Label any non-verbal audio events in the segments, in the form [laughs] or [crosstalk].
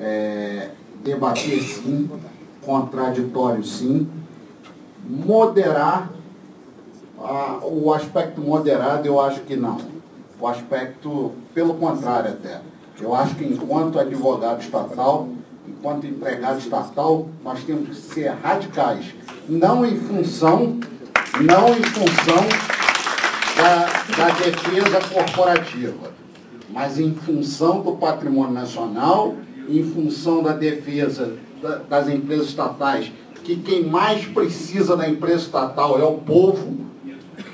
é, debater sim, contraditório sim, moderar, o aspecto moderado eu acho que não. O aspecto, pelo contrário até. Eu acho que enquanto advogado estatal, enquanto empregado estatal, nós temos que ser radicais. Não em função, não em função da, da defesa corporativa, mas em função do patrimônio nacional, em função da defesa das empresas estatais, que quem mais precisa da empresa estatal é o povo,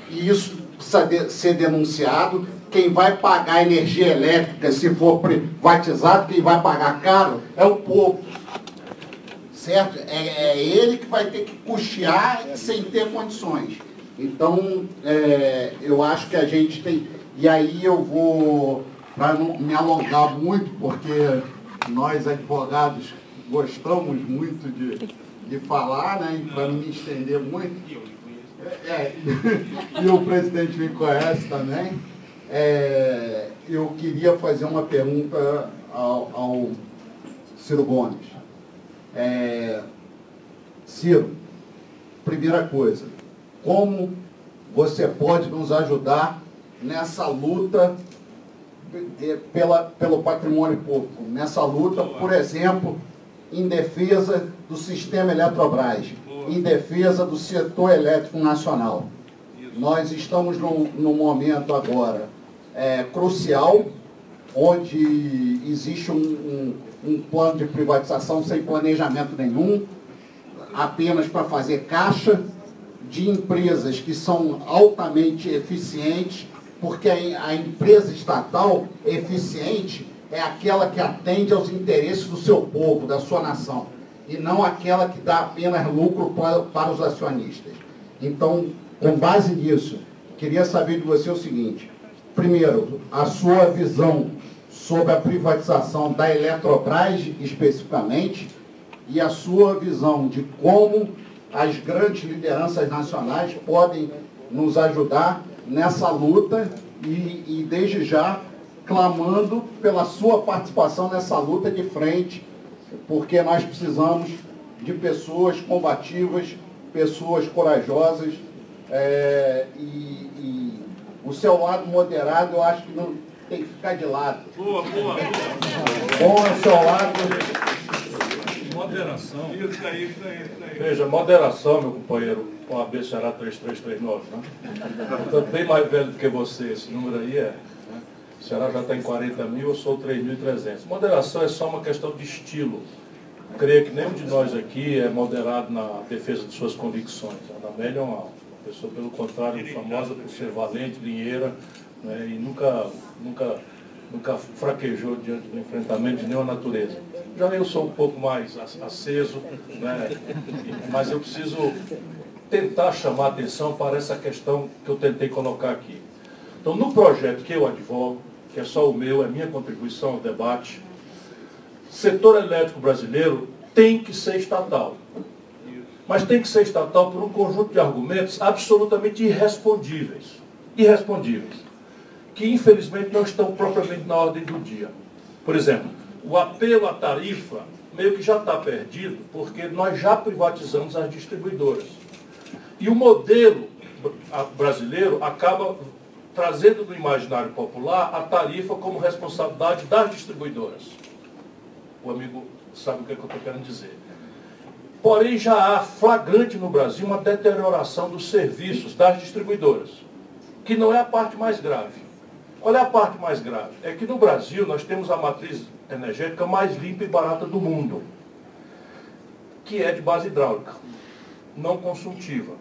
e isso precisa ser denunciado. Quem vai pagar energia elétrica, se for privatizado, quem vai pagar caro é o povo. Certo? É, é ele que vai ter que custear sem ter condições. Então, é, eu acho que a gente tem. E aí eu vou, para não me alongar muito, porque nós advogados gostamos muito de, de falar, né? Para não me estender muito. É, é [laughs] e o presidente me conhece também. É, eu queria fazer uma pergunta ao, ao Ciro Gomes. É, Ciro, primeira coisa, como você pode nos ajudar nessa luta pela, pelo patrimônio público, nessa luta, por exemplo, em defesa do sistema Eletrobras, em defesa do setor elétrico nacional. Nós estamos num, num momento agora é, crucial, onde existe um, um, um plano de privatização sem planejamento nenhum, apenas para fazer caixa, de empresas que são altamente eficientes, porque a empresa estatal eficiente é aquela que atende aos interesses do seu povo, da sua nação, e não aquela que dá apenas lucro para, para os acionistas. Então, com base nisso, queria saber de você o seguinte: primeiro, a sua visão sobre a privatização da Eletrobras especificamente e a sua visão de como as grandes lideranças nacionais podem nos ajudar nessa luta e, e desde já clamando pela sua participação nessa luta de frente, porque nós precisamos de pessoas combativas, pessoas corajosas, é, e, e, o seu lado moderado eu acho que não tem que ficar de lado. Boa, boa. Bom é o seu lado. Moderação. Isso isso isso. Veja, moderação, meu companheiro, com a B será 3339, né? Estou bem mais velho do que você, esse número aí é. O Ceará já está em 40 mil, eu sou 3.300. Moderação é só uma questão de estilo. Creio que nenhum de nós aqui é moderado na defesa de suas convicções. A Amélia é uma pessoa, pelo contrário, famosa por ser valente, dinheira, né, e nunca, nunca, nunca fraquejou diante do enfrentamento de nenhuma natureza. Já eu sou um pouco mais aceso, né, mas eu preciso tentar chamar atenção para essa questão que eu tentei colocar aqui. Então, no projeto que eu advogo, que é só o meu, é minha contribuição ao debate, setor elétrico brasileiro tem que ser estatal. Mas tem que ser estatal por um conjunto de argumentos absolutamente irrespondíveis. Irrespondíveis. Que infelizmente não estão propriamente na ordem do dia. Por exemplo, o apelo à tarifa meio que já está perdido, porque nós já privatizamos as distribuidoras. E o modelo brasileiro acaba trazendo no imaginário popular a tarifa como responsabilidade das distribuidoras. O amigo sabe o que, é que eu estou querendo dizer. Porém, já há flagrante no Brasil uma deterioração dos serviços das distribuidoras, que não é a parte mais grave. É a parte mais grave? É que no Brasil nós temos a matriz energética mais limpa e barata do mundo, que é de base hidráulica, não consultiva.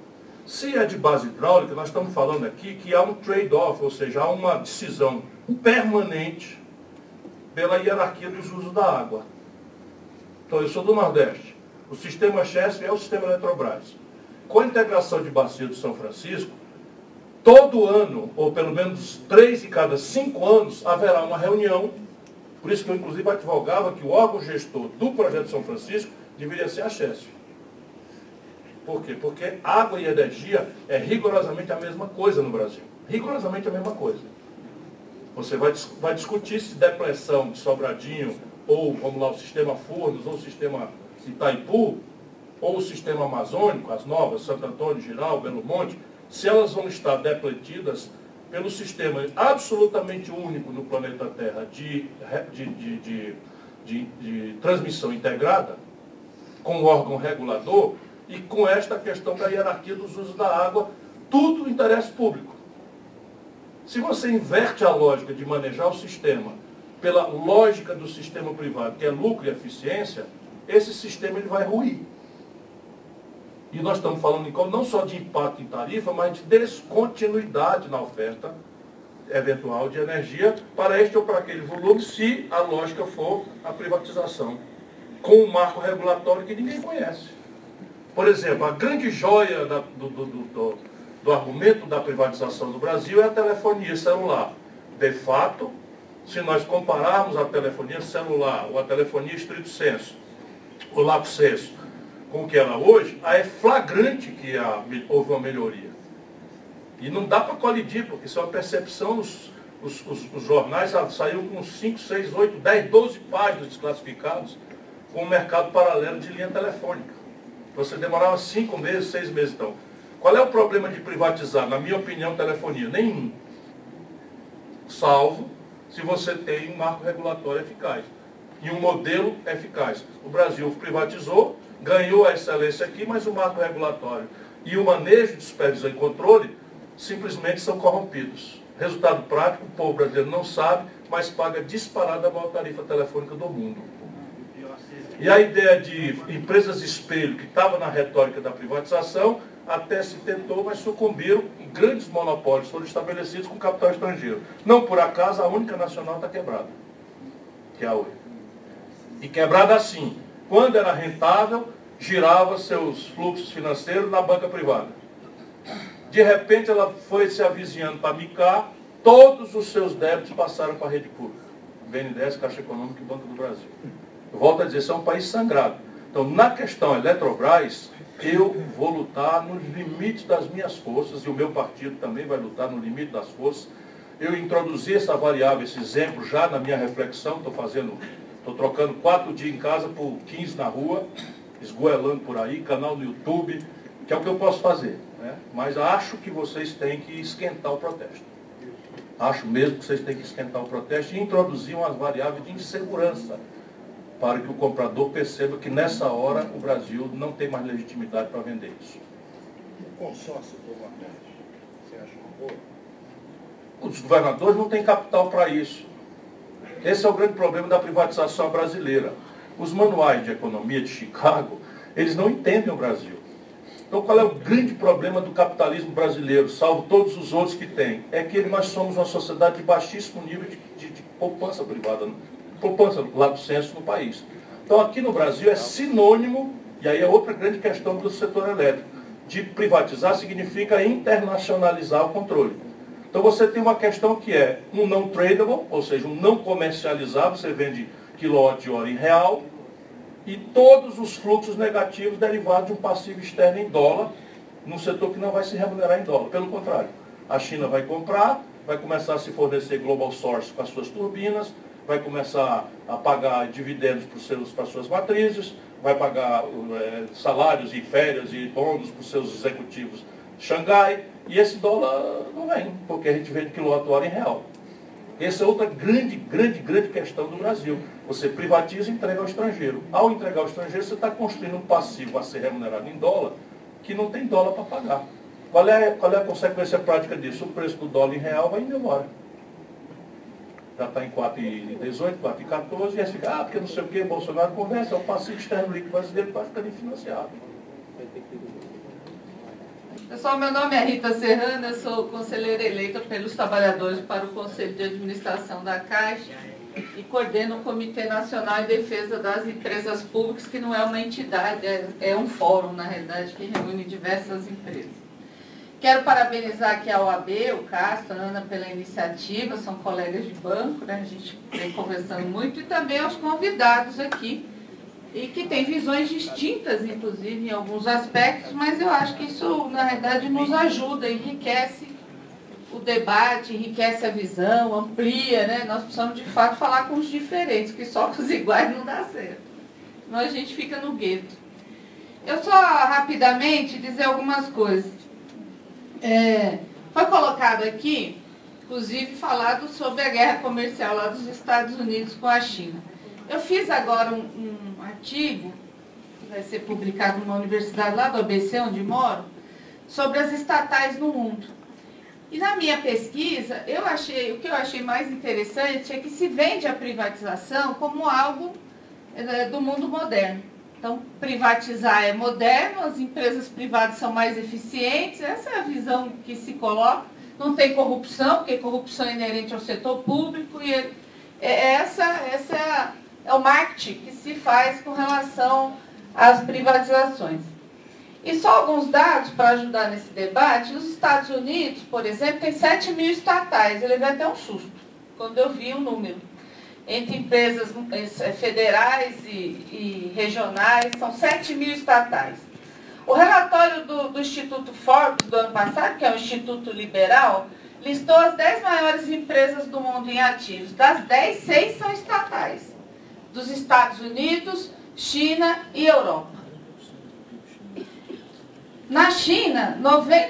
Se é de base hidráulica, nós estamos falando aqui que há um trade-off, ou seja, há uma decisão permanente pela hierarquia dos usos da água. Então, eu sou do Nordeste. O sistema Chesf é o sistema Eletrobras. Com a integração de bacia do São Francisco, todo ano, ou pelo menos três e cada cinco anos, haverá uma reunião. Por isso que eu, inclusive, advogava que o órgão gestor do projeto São Francisco deveria ser a Chesf. Por quê? Porque água e energia é rigorosamente a mesma coisa no Brasil. Rigorosamente a mesma coisa. Você vai, vai discutir se depressão de Sobradinho ou vamos lá, o sistema Furnas, ou o sistema Itaipu, ou o sistema amazônico, as novas, Santo Antônio, Giral, Belo Monte, se elas vão estar depletidas pelo sistema absolutamente único no planeta Terra de, de, de, de, transmissão integrada, com o órgão regulador e com esta questão da hierarquia dos usos da água, tudo interesse público. Se você inverte a lógica de manejar o sistema pela lógica do sistema privado, que é lucro e eficiência, esse sistema ele vai ruir. E nós estamos falando não só de impacto em tarifa, mas de descontinuidade na oferta eventual de energia para este ou para aquele volume, se a lógica for a privatização, com um marco regulatório que ninguém conhece. Por exemplo, a grande joia da, do, do, do, do argumento da privatização do Brasil é a telefonia celular. De fato, se nós compararmos a telefonia celular ou a telefonia estrito senso, o lato senso, com que ela hoje, é flagrante que há, houve uma melhoria. E não dá para colidir, porque isso é uma percepção, os, os, os, os jornais saíram com 5, 6, 8, 10, 12 páginas desclassificados com o mercado paralelo de linha telefônica. Você demorava 5 meses, 6 meses então. Qual é o problema de privatizar, na minha opinião, telefonia? Nenhum. Salvo se você tem um marco regulatório eficaz e um modelo eficaz. O Brasil privatizou, ganhou a excelência aqui, mas o marco regulatório e o manejo de supervisão e controle simplesmente são corrompidos. Resultado prático, o povo brasileiro não sabe, mas paga disparada a maior tarifa telefônica do mundo. E a ideia de empresas espelho, que estava na retórica da privatização, até se tentou, mas sucumbiram grandes monopólios foram estabelecidos com capital estrangeiro. Não por acaso a única nacional está quebrada, que é a Oi. E quebrada assim, quando era rentável, girava seus fluxos financeiros na banca privada. De repente ela foi se avizinhando para Micar, todos os seus débitos passaram para a rede pública. BNDES, Caixa Econômica e Banco do Brasil. Eu volto a dizer, isso é um país sangrado. Então, na questão Eletrobras, eu vou lutar nos limites das minhas forças, e o meu partido também vai lutar no limite das forças. Eu introduzi essa variável, esse exemplo, já na minha reflexão, estou fazendo, estou trocando quatro dias em casa por 15 na rua, esgoelando por aí, canal no YouTube, que é o que eu posso fazer. Né? Mas acho que vocês têm que esquentar o protesto. Acho mesmo que vocês têm que esquentar o protesto e introduzir umas variáveis de insegurança para que o comprador perceba que nessa hora o Brasil não tem mais legitimidade para vender isso. O consórcio do Nordeste, você acha uma boa? Os governadores não têm capital para isso. Esse é o grande problema da privatização brasileira. Os manuais de economia de Chicago, eles não entendem o Brasil. Então qual é o grande problema do capitalismo brasileiro, salvo todos os outros que tem? É que nós somos uma sociedade de baixíssimo nível de, de, de poupança privada poupança lá do censo no país. Então aqui no Brasil é sinônimo, e aí é outra grande questão do setor elétrico, de privatizar significa internacionalizar o controle. Então você tem uma questão que é um não tradable, ou seja, um não comercializável, você vende quilowatt hora em real, e todos os fluxos negativos derivados de um passivo externo em dólar, num setor que não vai se remunerar em dólar. Pelo contrário, a China vai comprar, vai começar a se fornecer global source com as suas turbinas, vai começar a pagar dividendos para as suas matrizes, vai pagar é, salários e férias e bônus para os seus executivos Xangai, e esse dólar não vem, porque a gente vende quilowatt-hora em real. Essa é outra grande, grande, grande questão do Brasil. Você privatiza e entrega ao estrangeiro. Ao entregar ao estrangeiro, você está construindo um passivo a ser remunerado em dólar, que não tem dólar para pagar. Qual é, qual é a consequência prática disso? O preço do dólar em real vai indo embora já está em 4,18, 4,14, e aí fica, ah, porque não sei o que, Bolsonaro conversa, é o passivo externo líquido brasileiro vai ficando financiado. Pessoal, meu nome é Rita Serrana, sou conselheira eleita pelos trabalhadores para o Conselho de Administração da Caixa e coordeno o Comitê Nacional em Defesa das Empresas Públicas, que não é uma entidade, é, é um fórum, na realidade, que reúne diversas empresas. Quero parabenizar aqui a OAB, o Castro, a Ana pela iniciativa, são colegas de banco, né? a gente vem conversando muito, e também aos convidados aqui, e que têm visões distintas, inclusive, em alguns aspectos, mas eu acho que isso, na verdade, nos ajuda, enriquece o debate enriquece a visão, amplia, né? Nós precisamos de fato falar com os diferentes, que só com os iguais não dá certo. Senão a gente fica no gueto. Eu só rapidamente dizer algumas coisas. É, foi colocado aqui, inclusive falado sobre a guerra comercial lá dos Estados Unidos com a China. Eu fiz agora um, um artigo, que vai ser publicado numa universidade lá do ABC, onde moro, sobre as estatais no mundo. E na minha pesquisa, eu achei, o que eu achei mais interessante é que se vende a privatização como algo é, do mundo moderno. Então, privatizar é moderno, as empresas privadas são mais eficientes, essa é a visão que se coloca. Não tem corrupção, porque corrupção é inerente ao setor público, e é, é essa, essa é, a, é o marketing que se faz com relação às privatizações. E só alguns dados para ajudar nesse debate. Nos Estados Unidos, por exemplo, tem 7 mil estatais. Ele vai até um susto quando eu vi o número. Entre empresas eh, federais e, e regionais, são 7 mil estatais. O relatório do, do, Instituto Forbes do ano passado, que é um instituto liberal, listou as 10 maiores empresas do mundo em ativos. Das 10, 6 são estatais. Dos Estados Unidos, China e Europa. Na China,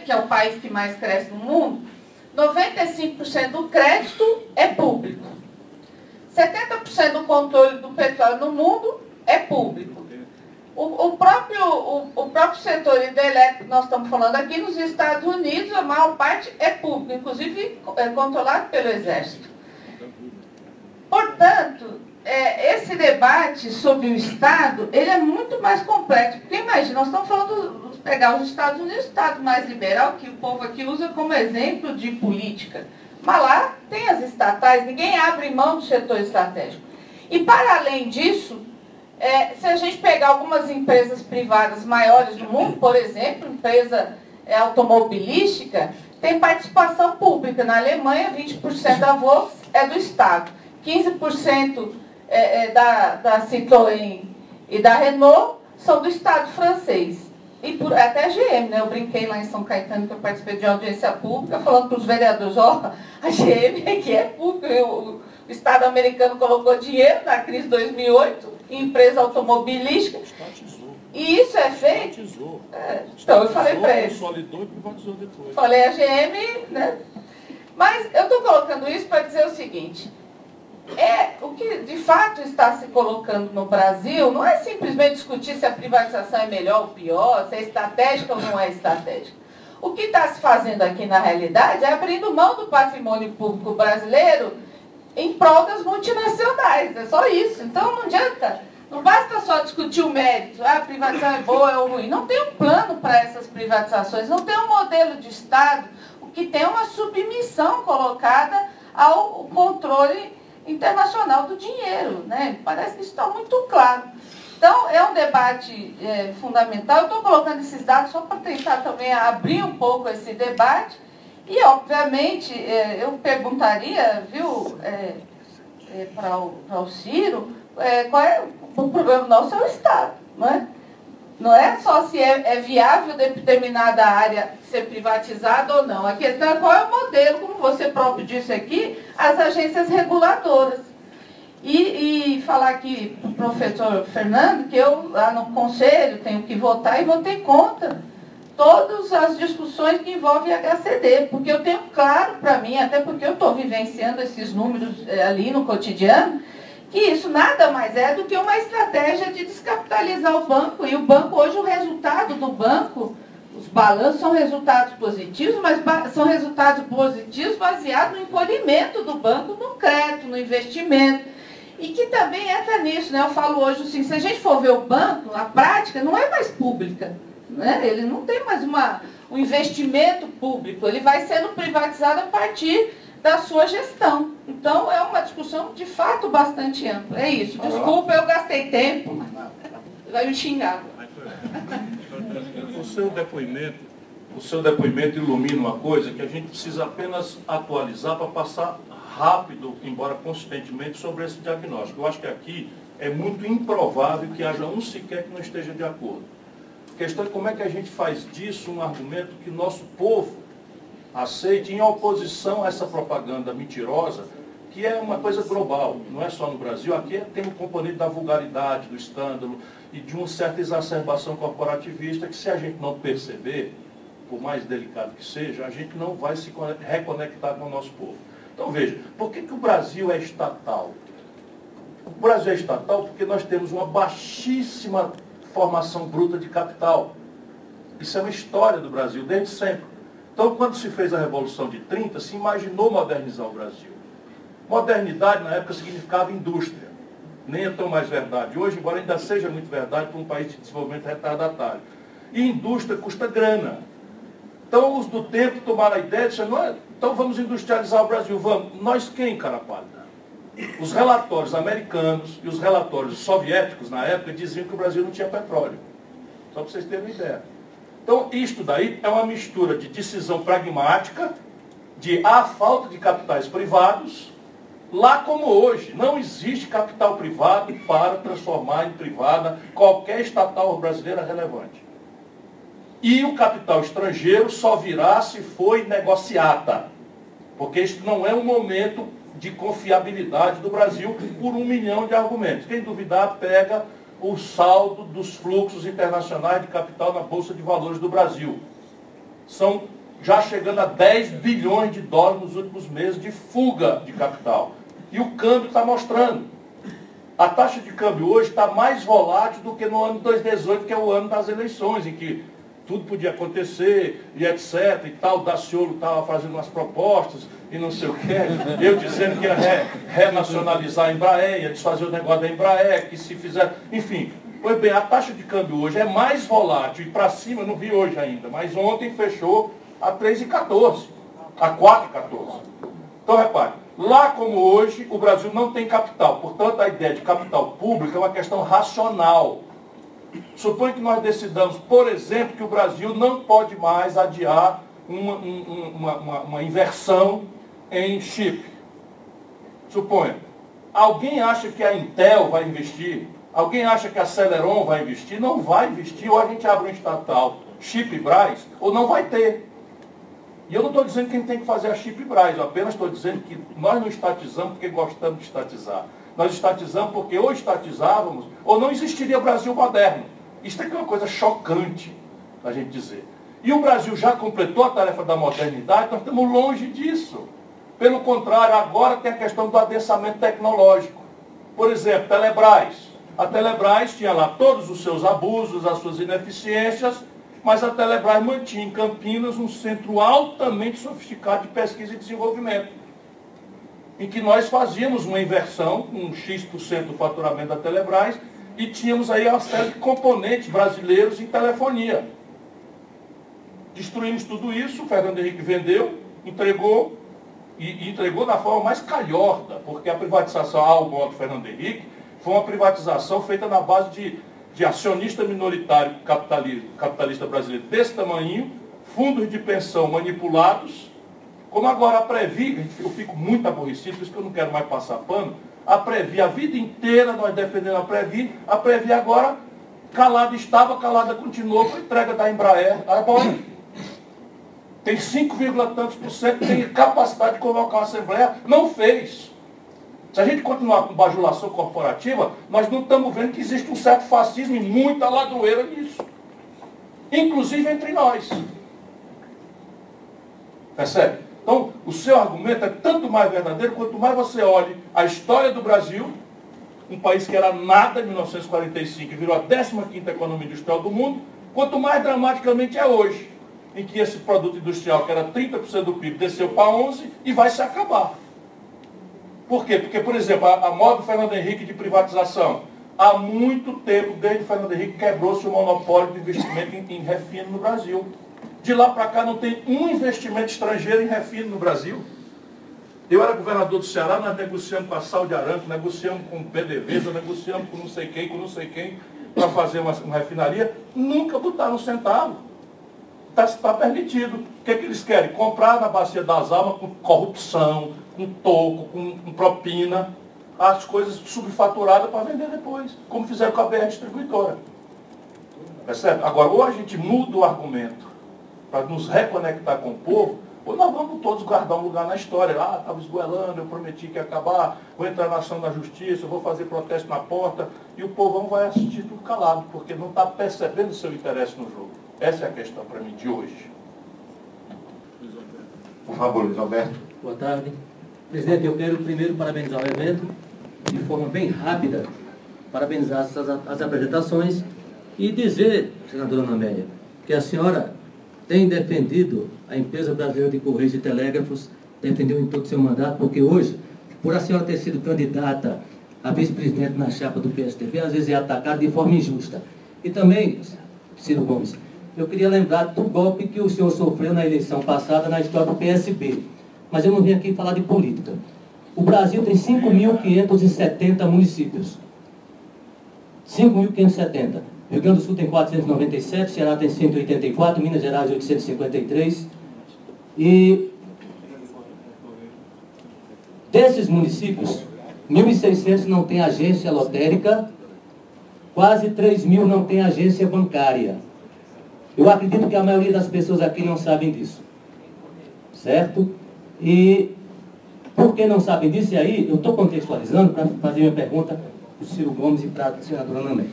que é o país que mais cresce no mundo, 95% do crédito é público. 70% do controle do petróleo no mundo é público. O, o, próprio, o, o próprio setor hidrelétrico, nós estamos falando aqui nos Estados Unidos, a maior parte é público, inclusive é controlado pelo Exército. Portanto, é, esse debate sobre o Estado, ele é muito mais complexo. Porque imagina, nós estamos falando pegar os Estados Unidos, o Estado mais liberal, que o povo aqui usa como exemplo de política. Mas lá tem as estatais, ninguém abre mão do setor estratégico. E para além disso, é, se a gente pegar algumas empresas privadas maiores do mundo, por exemplo, empresa é, automobilística, tem participação pública. Na Alemanha, 20% da Volks é do Estado, 15% é, é da, da Citroën e da Renault são do Estado francês. E por, até a GM, né? Eu brinquei lá em São Caetano que eu participei de audiência pública, falando para os vereadores, ó, [laughs] a GM aqui é pública, o, o Estado americano colocou dinheiro na crise 2008 em empresa automobilística. E isso é feito. É, então, eu falei para eles. Falei a GM, né? Mas eu estou colocando isso para dizer o seguinte, é, o que de fato está se colocando no Brasil não é simplesmente discutir se a privatização é melhor ou pior, se é estratégica ou não é estratégica. O que está se fazendo aqui na realidade é abrindo mão do patrimônio público brasileiro em prol das multinacionais. É só isso. Então não adianta. Não basta só discutir o mérito, ah, a privatização é boa ou ruim. Não tem um plano para essas privatizações, não tem um modelo de Estado, o que tem uma submissão colocada ao controle internacional do dinheiro. Né? Parece que isso está muito claro. Então, é um debate é, fundamental. Eu estou colocando esses dados só para tentar também abrir um pouco esse debate. E, obviamente, é, eu perguntaria, viu, é, é para o, o Ciro, é, qual é o problema nosso é o Estado. Não é? Não é só se é, é, viável determinada área ser privatizada ou não. A questão é qual é o modelo, como você próprio disse aqui, as agências reguladoras. E, e falar aqui para o professor Fernando que eu lá no conselho tenho que votar e votei contra todas as discussões que envolvem HCD, porque eu tenho claro para mim, até porque eu estou vivenciando esses números é, ali no cotidiano, que isso nada mais é do que uma estratégia de descapitalizar o banco. E o banco, hoje, o resultado do banco, os balanços são resultados positivos, mas são resultados positivos baseados no encolhimento do banco no crédito, no investimento. E que também entra nisso, né? Eu falo hoje assim, se a gente for ver o banco, a prática não é mais pública. Né? Ele não tem mais uma, um investimento público, ele vai sendo privatizado a partir da sua gestão. Então, é uma discussão de fato bastante ampla. É isso. Desculpa, eu gastei tempo. Vai me xingar. O seu depoimento, o seu depoimento ilumina uma coisa que a gente precisa apenas atualizar para passar rápido, embora consistentemente, sobre esse diagnóstico. Eu acho que aqui é muito improvável que haja um sequer que não esteja de acordo. A questão é como é que a gente faz disso um argumento que nosso povo aceite em oposição a essa propaganda mentirosa, que é uma coisa global, não é só no Brasil. Aqui tem um componente da vulgaridade, do escândalo e de uma certa exacerbação corporativista que se a gente não perceber, por mais delicado que seja, a gente não vai se reconectar com o nosso povo. Então veja, por que, que o Brasil é estatal? O Brasil é estatal porque nós temos uma baixíssima formação bruta de capital. Isso é uma história do Brasil desde sempre. Então, quando se fez a Revolução de 30, se imaginou modernizar o Brasil. Modernidade, na época, significava indústria. Nem é tão mais verdade. Hoje, embora ainda seja muito verdade para um país de desenvolvimento retardatário. E indústria custa grana. Então, os do tempo tomaram a ideia de dizer, então vamos industrializar o Brasil. Vamos. Nós quem, cara pálida? Os relatórios americanos e os relatórios soviéticos, na época, diziam que o Brasil não tinha petróleo. Só para vocês terem uma ideia. Então, isto daí é uma mistura de decisão pragmática, de a falta de capitais privados, lá como hoje. Não existe capital privado para transformar em privada qualquer estatal brasileira relevante. E o capital estrangeiro só virá se for negociada. Porque isso não é um momento de confiabilidade do Brasil por um milhão de argumentos. Quem duvidar, pega o saldo dos fluxos internacionais de capital na Bolsa de Valores do Brasil. São já chegando a 10 bilhões de dólares nos últimos meses de fuga de capital. E o câmbio está mostrando. A taxa de câmbio hoje está mais volátil do que no ano de 2018, que é o ano das eleições, em que tudo podia acontecer e etc. E tal, Daciolo estava fazendo umas propostas e não sei o quê. Eu dizendo que ia re, renacionalizar a Embraer, ia desfazer o negócio da Embraer, que se fizer. Enfim. Pois bem, a taxa de câmbio hoje é mais volátil e para cima, não vi hoje ainda, mas ontem fechou a 3,14, a 4,14. Então repare, lá como hoje, o Brasil não tem capital. Portanto, a ideia de capital público é uma questão racional. Suponha que nós decidamos, por exemplo, que o Brasil não pode mais adiar uma, uma, uma, uma inversão em chip. Suponha. Alguém acha que a Intel vai investir? Alguém acha que a Celeron vai investir? Não vai investir, ou a gente abre um estatal Chip Braz, ou não vai ter. E eu não estou dizendo que quem tem que fazer a Chip Braz, eu apenas estou dizendo que nós não estatizamos porque gostamos de estatizar. Nós estatizamos porque ou estatizávamos, ou não existiria Brasil moderno. Isso é uma coisa chocante a gente dizer. E o Brasil já completou a tarefa da modernidade, nós estamos longe disso. Pelo contrário, agora tem a questão do adensamento tecnológico. Por exemplo, Telebrás. A Telebrás tinha lá todos os seus abusos, as suas ineficiências, mas a Telebrás mantinha em Campinas um centro altamente sofisticado de pesquisa e desenvolvimento, em que nós fazíamos uma inversão, um X% do faturamento da Telebrás, e tínhamos aí uma série de componentes brasileiros em telefonia. Destruímos tudo isso, o Fernando Henrique vendeu, entregou, e, e entregou da forma mais calhorda, porque a privatização ao modo Fernando Henrique foi uma privatização feita na base de, de acionista minoritário capitalista, capitalista brasileiro desse tamanho, fundos de pensão manipulados, como agora a Previ, eu fico muito aborrecido, por isso que eu não quero mais passar pano, a Previ, a vida inteira nós defendendo a Previ, a Previ agora calada estava, calada continuou com a entrega da Embraer a Boeing tem 5, tantos por cento, tem capacidade de convocar uma Assembleia, não fez. Se a gente continuar com bajulação corporativa, nós não estamos vendo que existe um certo fascismo e muita ladroeira nisso. Inclusive entre nós. Percebe? Então, o seu argumento é tanto mais verdadeiro quanto mais você olhe a história do Brasil, um país que era nada em 1945 e virou a 15ª economia industrial do mundo, quanto mais dramaticamente é hoje em que esse produto industrial, que era 30% do PIB, desceu para 11% e vai se acabar. Por quê? Porque, por exemplo, a, a moda do Fernando Henrique de privatização, há muito tempo, desde Fernando Henrique, quebrou-se o monopólio de investimento em, em refino no Brasil. De lá para cá não tem um investimento estrangeiro em refino no Brasil. Eu era governador do Ceará, nós negociamos com a Saudi Aramco, negociamos com o PDVSA, negociamos com não sei quem, com não sei quem, para fazer uma, uma refinaria. Nunca botaram um centavo está tá permitido. O que, é que eles querem? Comprar na Bacia das Almas com corrupção, com toco, com, com propina, as coisas subfaturadas para vender depois, como fizeram com a BR Distribuidora. Percebe? Agora, ou a gente muda o argumento para nos reconectar com o povo, Ou nós vamos todos guardar um lugar na história. Ah, estava esgoelando, eu prometi que ia acabar, vou entrar na ação da justiça, vou fazer protesto na porta, e o povão vai assistir tudo calado, porque não está percebendo o seu interesse no jogo. Essa é a questão para mim de hoje. Por favor, Luiz Alberto. Boa tarde. Presidente, eu quero primeiro parabenizar o evento, de forma bem rápida, parabenizar as, as apresentações e dizer, senadora Ana Amélia, que a senhora tem defendido a empresa brasileira de Correios e Telégrafos, defendeu em todo seu mandato, porque hoje, por a senhora ter sido candidata a vice-presidente na chapa do PSDB, às vezes é atacada de forma injusta. E também, Ciro Gomes, eu queria lembrar do golpe que o senhor sofreu na eleição passada na história do PSB. Mas eu não vim aqui falar de política. O Brasil tem 5.570 municípios. 5.570. Rio Grande do Sul tem 497, Ceará tem 184, Minas Gerais 853. E desses municípios, 1.600 não tem agência lotérica, quase 3 mil não tem agência bancária. Eu acredito que a maioria das pessoas aqui não sabem disso. Certo? E por que não sabem disso? E aí eu estou contextualizando para fazer minha pergunta para o Ciro Gomes e para a senadora Namé.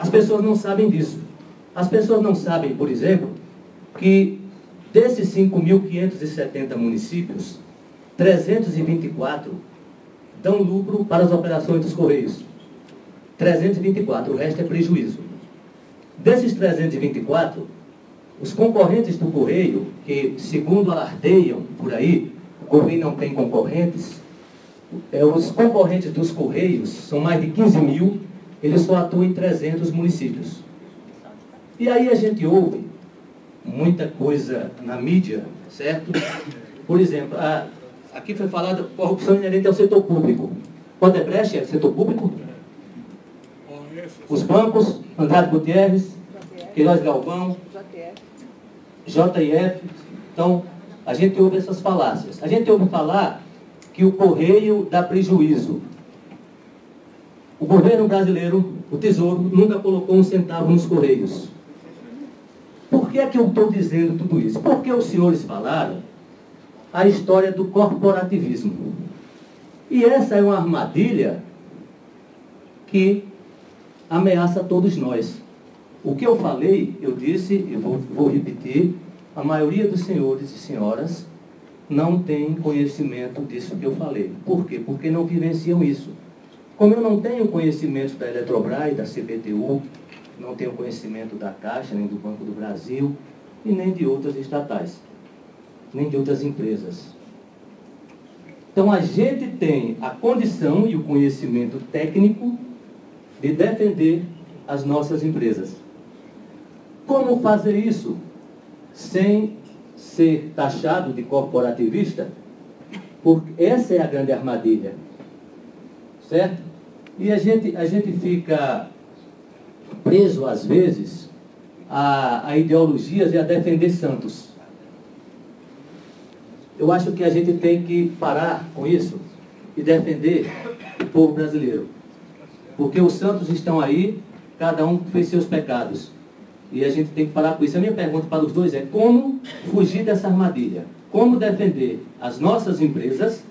As pessoas não sabem disso. As pessoas não sabem, por exemplo, que desses 5.570 municípios, 324 dão lucro para as operações dos Correios. 324, o resto é prejuízo. Desses 324, os concorrentes do Correio, que segundo alardeiam por aí, o Correio não tem concorrentes, é, os concorrentes dos Correios são mais de 15 mil, eles só atuam em 300 municípios. E aí a gente ouve muita coisa na mídia, certo? Por exemplo, a, aqui foi falado corrupção inerente ao setor público. Odebrecht é setor público? Os bancos, Andrade Gutierrez, Queiroz Galvão, JF. Então, a gente ouve essas falácias. A gente ouve falar que o correio dá prejuízo. O governo brasileiro, o Tesouro, nunca colocou um centavo nos correios. Por que é que eu estou dizendo tudo isso? Porque os senhores falaram a história do corporativismo. E essa é uma armadilha que ameaça todos nós. O que eu falei, eu disse, e vou, vou repetir, a maioria dos senhores e senhoras não tem conhecimento disso que eu falei. Por quê? Porque não vivenciam isso. Como eu não tenho conhecimento da Eletrobras, da CBTU, não tenho conhecimento da Caixa, nem do Banco do Brasil, e nem de outras estatais, nem de outras empresas. Então a gente tem a condição e o conhecimento técnico de defender as nossas empresas. Como fazer isso sem ser taxado de corporativista? Porque essa é a grande armadilha. Certo? E a gente, a gente fica preso, às vezes, a, a ideologias e a defender santos. Eu acho que a gente tem que parar com isso e defender o povo brasileiro. Porque os santos estão aí, cada um fez seus pecados. E a gente tem que parar com isso. A minha pergunta para os dois é como fugir dessa armadilha? Como defender as nossas empresas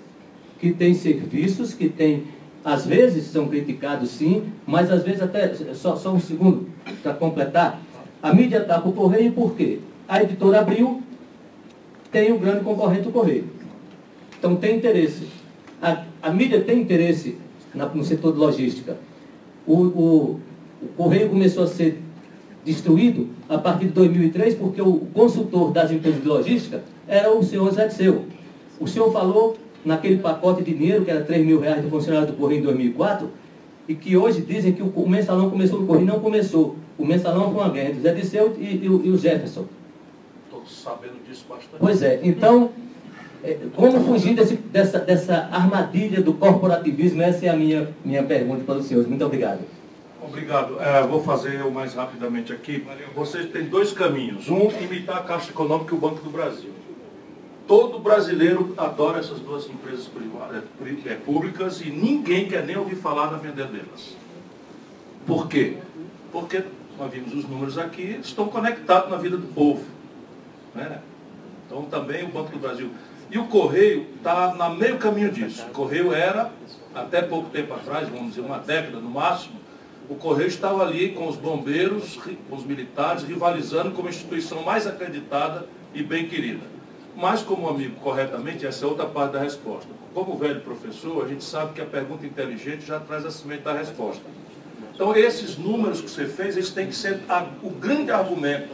que têm serviços, que têm, às vezes são criticados sim, mas às vezes até, só, só um segundo para completar, a mídia está com o Correio por quê? A editora Abril tem um grande concorrente o Correio. Então tem interesse. A, a mídia tem interesse na, no setor de logística. O, o, o Correio começou a ser destruído a partir de 2003, porque o consultor das empresas de logística era o senhor Zé Seu. O senhor falou naquele pacote de dinheiro, que era 3 mil reais do funcionário do Correio em 2004, e que hoje dizem que o mensalão começou no Correio. Não começou. O mensalão foi uma guerra entre o Zé Disseu e, e, e o Jefferson. Estou sabendo disso bastante. Pois é. Então, é, como fugir desse, dessa, dessa armadilha do corporativismo? Essa é a minha, minha pergunta para os senhores. Muito obrigado. Obrigado. É, vou fazer o mais rapidamente aqui. Vocês têm dois caminhos. Um, imitar a Caixa Econômica e o Banco do Brasil. Todo brasileiro adora essas duas empresas privadas, é, públicas e ninguém quer nem ouvir falar na venda delas. Por quê? Porque, nós vimos os números aqui, estão conectados na vida do povo. Né? Então também o Banco do Brasil. E o Correio está na meio caminho disso. O Correio era, até pouco tempo atrás, vamos dizer uma década no máximo, o Correio estava ali com os bombeiros, com os militares, rivalizando como a instituição mais acreditada e bem querida. Mas, como amigo, corretamente, essa é outra parte da resposta. Como velho professor, a gente sabe que a pergunta inteligente já traz a semente da resposta. Então, esses números que você fez, eles têm que ser o grande argumento.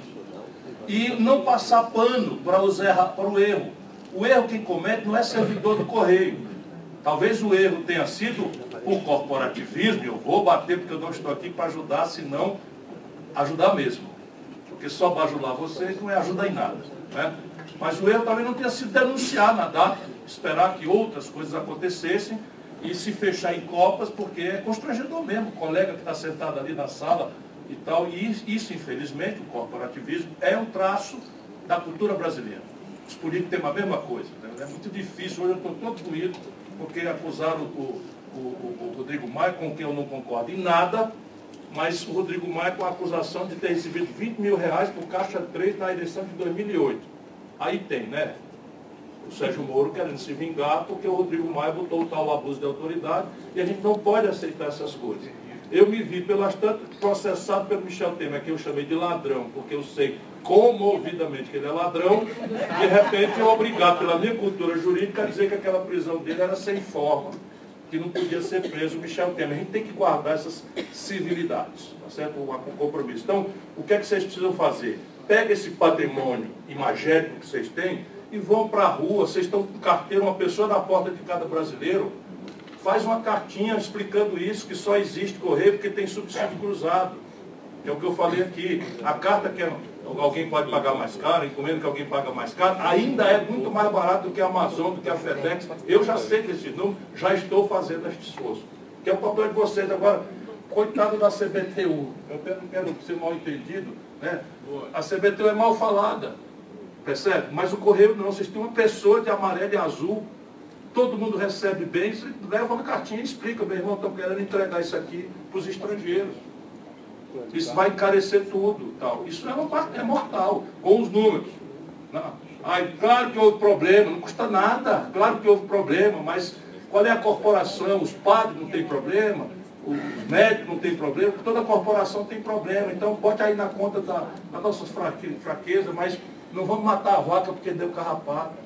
E não passar pano para, o erro. O erro que comete não é servidor do Correio. Talvez o erro tenha sido por corporativismo, eu vou bater porque eu não estou aqui para ajudar, senão ajudar mesmo. Porque só bajular vocês não é ajuda em nada. Né? Mas o erro também não tenha sido denunciar na data, esperar que outras coisas acontecessem e se fechar em copas, porque é constrangedor mesmo. O colega que está sentado ali na sala e tal, e isso, infelizmente, o corporativismo é um traço da cultura brasileira. Os políticos têm a mesma coisa. Né? É muito difícil, hoje eu estou todo doído, porque acusaram o, o, o, o Rodrigo Maia, com quem eu não concordo em nada, mas o Rodrigo Maia com a acusação de ter recebido 20 mil reais por Caixa 3 na eleição de 2008. Aí tem, né? O Sérgio Moro querendo se vingar porque o Rodrigo Maia botou o tal abuso de autoridade e a gente não pode aceitar essas coisas. Eu me vi pelas tantas processado pelo Michel Temer, que eu chamei de ladrão, porque eu sei comovidamente que ele é ladrão, de repente eu obrigado pela minha cultura jurídica a dizer que aquela prisão dele era sem forma que não podia ser preso o Michel Temer. A gente tem que guardar essas civilidades, tá certo? O, compromisso. Então, o que é que vocês precisam fazer? Pega esse patrimônio imagético que vocês têm e vão para a rua. Vocês estão com carteira, uma pessoa na porta de cada brasileiro. Faz uma cartinha explicando isso, que só existe correio porque tem subsídio cruzado. É o que eu falei aqui. A carta que é alguém pode pagar mais caro, encomenda que alguém paga mais caro, ainda é muito mais barato do que a Amazon, do que a FedEx. Eu já sei desse número, já estou fazendo este esforço. Que é o papel de vocês agora. Coitado da CBTU, eu não quero ser mal entendido, né? A CBTU é mal falada, percebe? Mas o Correio não, vocês têm uma pessoa de amarelo e azul, todo mundo recebe bem, você leva uma cartinha e explica, meu irmão, estão querendo entregar isso aqui para os estrangeiros. Isso vai encarecer tudo. Tal. Isso é, uma, é mortal, com os números. Não. Ai, claro que houve problema, não custa nada, claro que houve problema, mas qual é a corporação? Os padres não têm problema, os médicos não têm problema, toda corporação tem problema. Então pode aí na conta da, das nossas fraquezas, mas não vamos matar a vaca porque deu carrapato.